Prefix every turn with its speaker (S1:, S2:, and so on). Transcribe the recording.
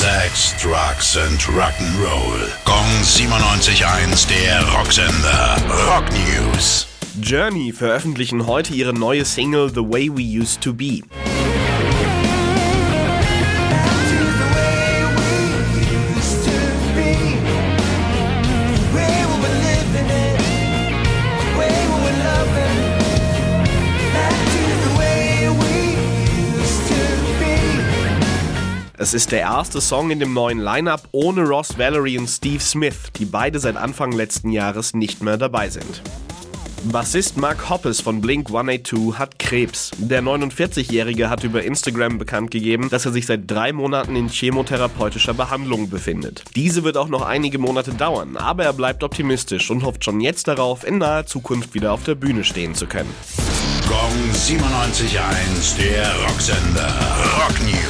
S1: Sex, Drugs and Rock'n'Roll. Gong 97.1, der Rocksender. Rock News.
S2: Journey veröffentlichen heute ihre neue Single The Way We Used to Be. Es ist der erste Song in dem neuen Lineup ohne Ross Valerie und Steve Smith, die beide seit Anfang letzten Jahres nicht mehr dabei sind. Bassist Mark Hoppes von Blink 182 hat Krebs. Der 49-Jährige hat über Instagram bekannt gegeben, dass er sich seit drei Monaten in chemotherapeutischer Behandlung befindet. Diese wird auch noch einige Monate dauern, aber er bleibt optimistisch und hofft schon jetzt darauf, in naher Zukunft wieder auf der Bühne stehen zu können.
S1: Gong 97.1, der Rocksender. Rock News.